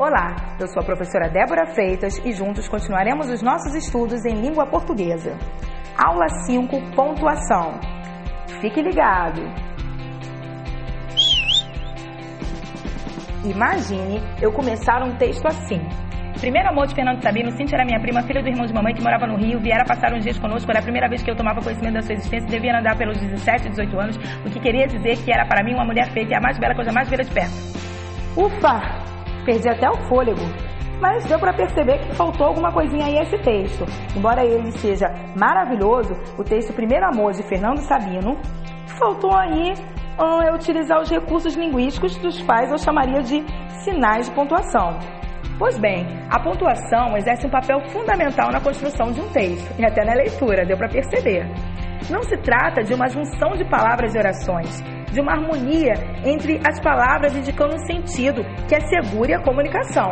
Olá, eu sou a professora Débora Freitas e juntos continuaremos os nossos estudos em língua portuguesa. Aula 5, pontuação. Fique ligado! Imagine eu começar um texto assim. Primeiro amor de Fernando Sabino, Cintia era minha prima, filha do irmão de mamãe que morava no Rio, viera passar uns dias conosco, era a primeira vez que eu tomava conhecimento da sua existência, devia andar pelos 17, 18 anos, o que queria dizer que era para mim uma mulher feita e a mais bela coisa mais vira de perto. Ufa! Perdi até o fôlego. Mas deu para perceber que faltou alguma coisinha aí a esse texto. Embora ele seja maravilhoso, o texto Primeiro Amor de Fernando Sabino, faltou aí hum, é utilizar os recursos linguísticos dos quais eu chamaria de sinais de pontuação. Pois bem, a pontuação exerce um papel fundamental na construção de um texto e até na leitura, deu para perceber. Não se trata de uma junção de palavras e orações, de uma harmonia entre as palavras indicando um sentido que assegure a comunicação.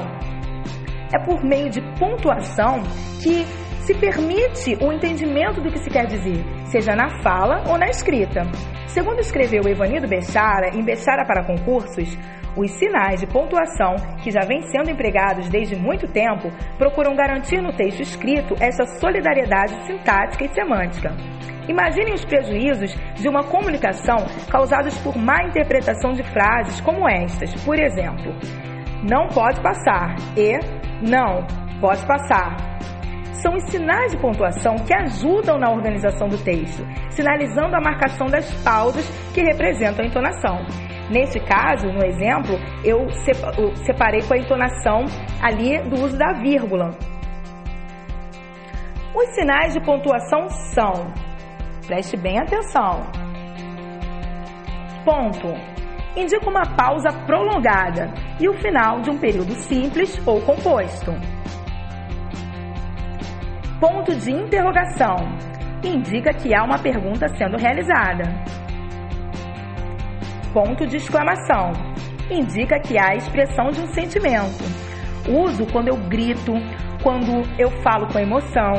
É por meio de pontuação que se permite o entendimento do que se quer dizer, seja na fala ou na escrita. Segundo escreveu Evanido Bechara em Bechara para Concursos, os sinais de pontuação, que já vêm sendo empregados desde muito tempo, procuram garantir no texto escrito essa solidariedade sintática e semântica. Imaginem os prejuízos de uma comunicação causados por má interpretação de frases como estas, por exemplo: não pode passar e não pode passar são os sinais de pontuação que ajudam na organização do texto, sinalizando a marcação das pausas que representam a entonação. Nesse caso, no exemplo, eu separei com a entonação ali do uso da vírgula. Os sinais de pontuação são, preste bem atenção, ponto, indica uma pausa prolongada e o final de um período simples ou composto. Ponto de interrogação indica que há uma pergunta sendo realizada. Ponto de exclamação indica que há a expressão de um sentimento. Uso quando eu grito, quando eu falo com emoção.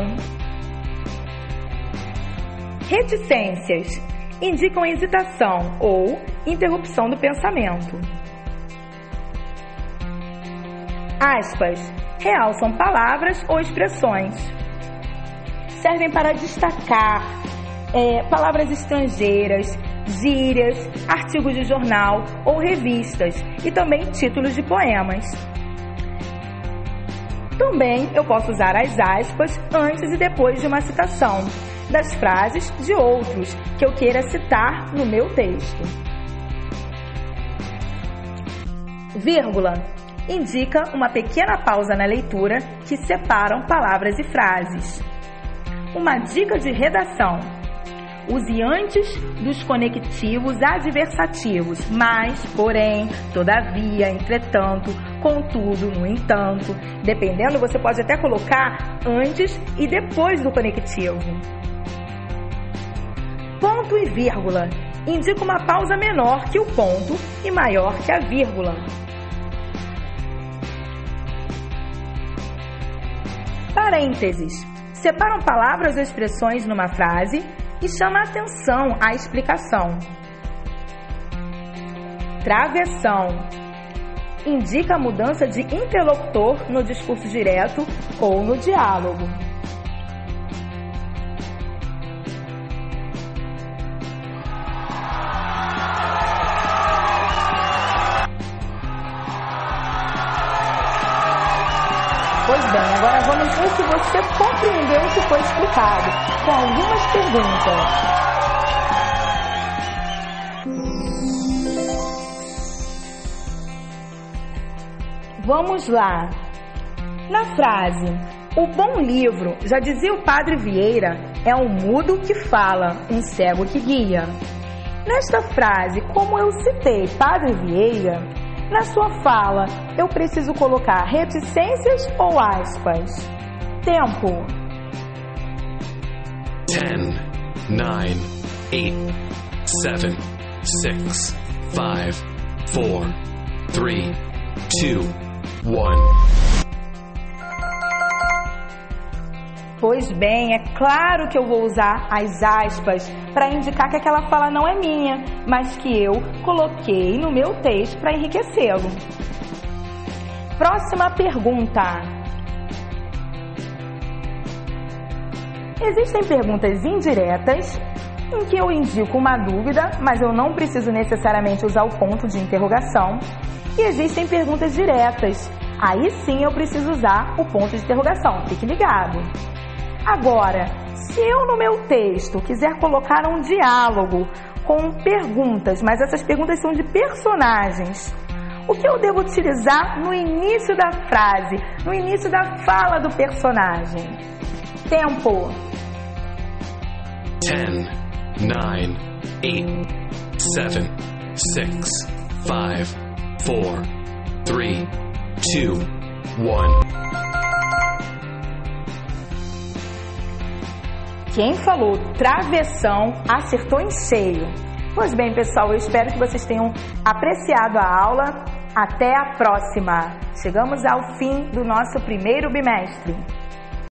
Reticências indicam hesitação ou interrupção do pensamento. Aspas realçam palavras ou expressões servem para destacar é, palavras estrangeiras, gírias, artigos de jornal ou revistas e também títulos de poemas. Também eu posso usar as aspas antes e depois de uma citação das frases de outros que eu queira citar no meu texto. Vírgula indica uma pequena pausa na leitura que separam palavras e frases. Uma dica de redação: use antes dos conectivos adversativos, mas, porém, todavia, entretanto, contudo, no entanto. Dependendo, você pode até colocar antes e depois do conectivo. Ponto e vírgula indica uma pausa menor que o ponto e maior que a vírgula. Parênteses separam palavras ou expressões numa frase e chama a atenção à explicação. Travessão indica a mudança de interlocutor no discurso direto ou no diálogo. Pois bem, agora vamos ver se você compreendeu o que foi explicado, com algumas perguntas. Vamos lá. Na frase, o bom livro, já dizia o padre Vieira, é um mudo que fala, um cego que guia. Nesta frase, como eu citei Padre Vieira, na sua fala, eu preciso colocar reticências ou aspas? Tempo. 10, 9, 8, 7, 6, 5, 4, 3, 2, 1. Pois bem, é claro que eu vou usar as aspas para indicar que aquela fala não é minha, mas que eu coloquei no meu texto para enriquecê-lo. Próxima pergunta. Existem perguntas indiretas em que eu indico uma dúvida, mas eu não preciso necessariamente usar o ponto de interrogação. E existem perguntas diretas. Aí sim eu preciso usar o ponto de interrogação. Fique ligado. Agora, se eu no meu texto quiser colocar um diálogo com perguntas, mas essas perguntas são de personagens, o que eu devo utilizar no início da frase, no início da fala do personagem? Tempo. 10, 9, 8, 7, 6, 5, 4, 3, 2, 1. Quem falou travessão acertou em cheio. Pois bem, pessoal, eu espero que vocês tenham apreciado a aula. Até a próxima! Chegamos ao fim do nosso primeiro bimestre.